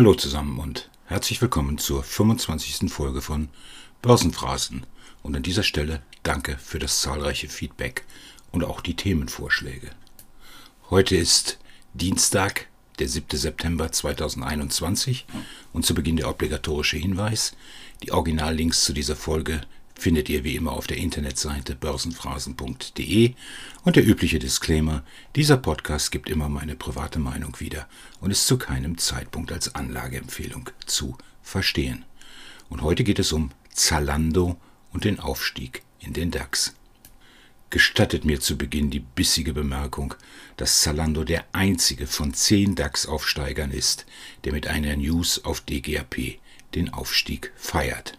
Hallo zusammen und herzlich willkommen zur 25. Folge von Börsenphrasen. Und an dieser Stelle danke für das zahlreiche Feedback und auch die Themenvorschläge. Heute ist Dienstag, der 7. September 2021 und zu Beginn der obligatorische Hinweis. Die Originallinks zu dieser Folge findet ihr wie immer auf der Internetseite börsenphrasen.de und der übliche Disclaimer, dieser Podcast gibt immer meine private Meinung wieder und ist zu keinem Zeitpunkt als Anlageempfehlung zu verstehen. Und heute geht es um Zalando und den Aufstieg in den DAX. Gestattet mir zu Beginn die bissige Bemerkung, dass Zalando der einzige von zehn DAX-Aufsteigern ist, der mit einer News auf DGAP den Aufstieg feiert.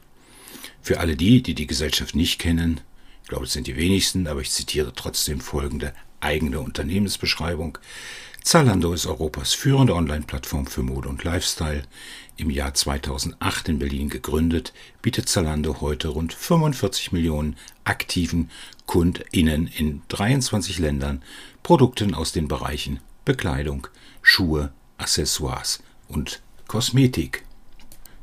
Für alle die, die die Gesellschaft nicht kennen, ich glaube, es sind die wenigsten, aber ich zitiere trotzdem folgende eigene Unternehmensbeschreibung. Zalando ist Europas führende Online-Plattform für Mode und Lifestyle. Im Jahr 2008 in Berlin gegründet, bietet Zalando heute rund 45 Millionen aktiven KundInnen in 23 Ländern Produkten aus den Bereichen Bekleidung, Schuhe, Accessoires und Kosmetik.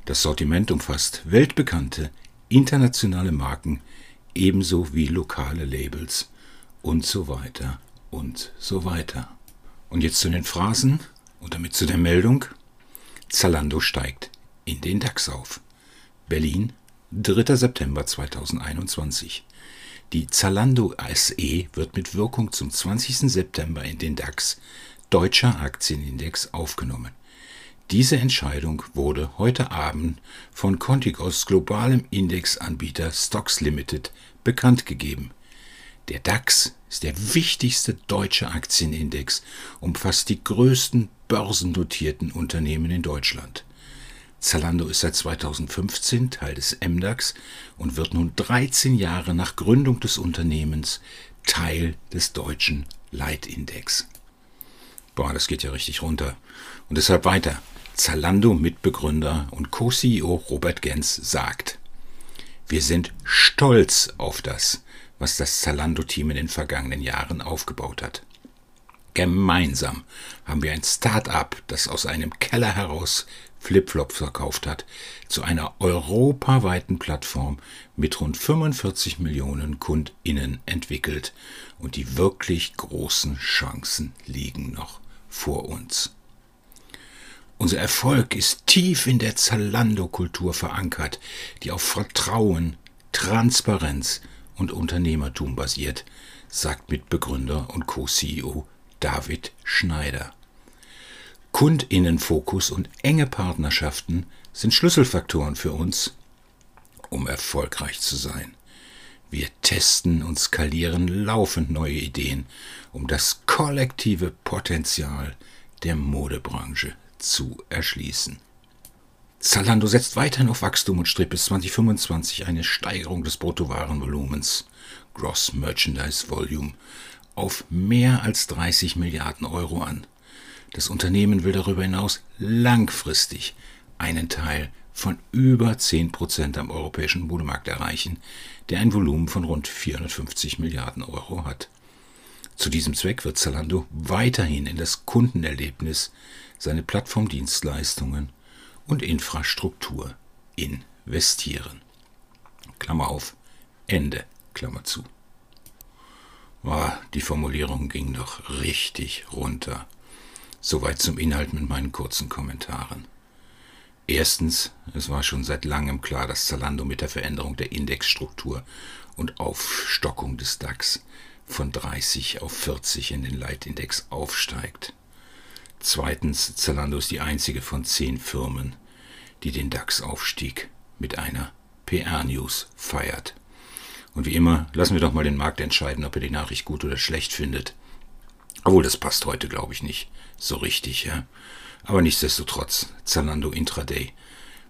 Das Sortiment umfasst weltbekannte internationale Marken ebenso wie lokale Labels und so weiter und so weiter. Und jetzt zu den Phrasen und damit zu der Meldung. Zalando steigt in den DAX auf. Berlin, 3. September 2021. Die Zalando SE wird mit Wirkung zum 20. September in den DAX Deutscher Aktienindex aufgenommen. Diese Entscheidung wurde heute Abend von Contigos globalem Indexanbieter Stocks Limited bekannt gegeben. Der DAX ist der wichtigste deutsche Aktienindex, umfasst die größten börsennotierten Unternehmen in Deutschland. Zalando ist seit 2015 Teil des MDAX und wird nun 13 Jahre nach Gründung des Unternehmens Teil des deutschen Leitindex. Boah, das geht ja richtig runter. Und deshalb weiter. Zalando-Mitbegründer und Co-CEO Robert Gens sagt, wir sind stolz auf das, was das Zalando-Team in den vergangenen Jahren aufgebaut hat. Gemeinsam haben wir ein Start-up, das aus einem Keller heraus Flipflop verkauft hat, zu einer europaweiten Plattform mit rund 45 Millionen KundInnen entwickelt und die wirklich großen Chancen liegen noch vor uns. Unser Erfolg ist tief in der Zalando-Kultur verankert, die auf Vertrauen, Transparenz und Unternehmertum basiert, sagt Mitbegründer und Co-CEO David Schneider. Kundinnenfokus und enge Partnerschaften sind Schlüsselfaktoren für uns, um erfolgreich zu sein. Wir testen und skalieren laufend neue Ideen, um das kollektive Potenzial der Modebranche zu erschließen. Zalando setzt weiterhin auf Wachstum und strebt bis 2025 eine Steigerung des Bruttowarenvolumens Gross Merchandise Volume auf mehr als 30 Milliarden Euro an. Das Unternehmen will darüber hinaus langfristig einen Teil von über 10 Prozent am europäischen Modemarkt erreichen, der ein Volumen von rund 450 Milliarden Euro hat. Zu diesem Zweck wird Zalando weiterhin in das Kundenerlebnis seine Plattformdienstleistungen und Infrastruktur investieren. Klammer auf, Ende, Klammer zu. Oh, die Formulierung ging doch richtig runter. Soweit zum Inhalt mit meinen kurzen Kommentaren. Erstens, es war schon seit langem klar, dass Zalando mit der Veränderung der Indexstruktur und Aufstockung des DAX von 30 auf 40 in den Leitindex aufsteigt. Zweitens, Zalando ist die einzige von zehn Firmen, die den DAX-Aufstieg mit einer PR-News feiert. Und wie immer, lassen wir doch mal den Markt entscheiden, ob er die Nachricht gut oder schlecht findet. Obwohl, das passt heute, glaube ich, nicht so richtig, ja. Aber nichtsdestotrotz, Zalando Intraday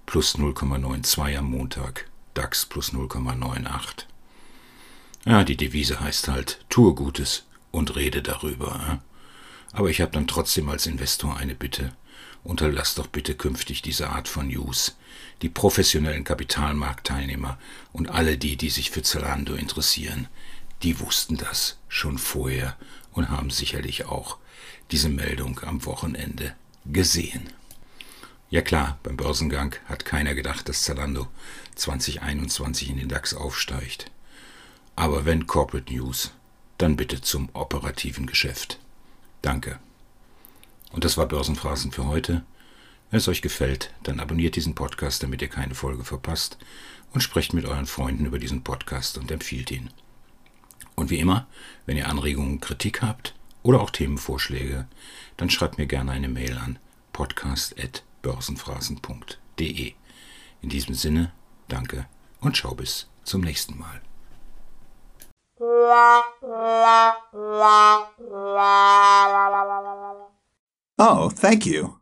plus 0,92 am Montag, DAX plus 0,98. Ja, die Devise heißt halt, tue Gutes und rede darüber. Ja? Aber ich habe dann trotzdem als Investor eine Bitte. Unterlass doch bitte künftig diese Art von News. Die professionellen Kapitalmarktteilnehmer und alle die, die sich für Zalando interessieren, die wussten das schon vorher und haben sicherlich auch diese Meldung am Wochenende gesehen. Ja klar, beim Börsengang hat keiner gedacht, dass Zalando 2021 in den DAX aufsteigt. Aber wenn Corporate News, dann bitte zum operativen Geschäft. Danke. Und das war Börsenphrasen für heute. Wenn es euch gefällt, dann abonniert diesen Podcast, damit ihr keine Folge verpasst und sprecht mit euren Freunden über diesen Podcast und empfiehlt ihn. Und wie immer, wenn ihr Anregungen, Kritik habt oder auch Themenvorschläge, dann schreibt mir gerne eine Mail an podcast@ börsenphrasen.de. In diesem Sinne, danke und schau bis zum nächsten Mal. Oh, thank you.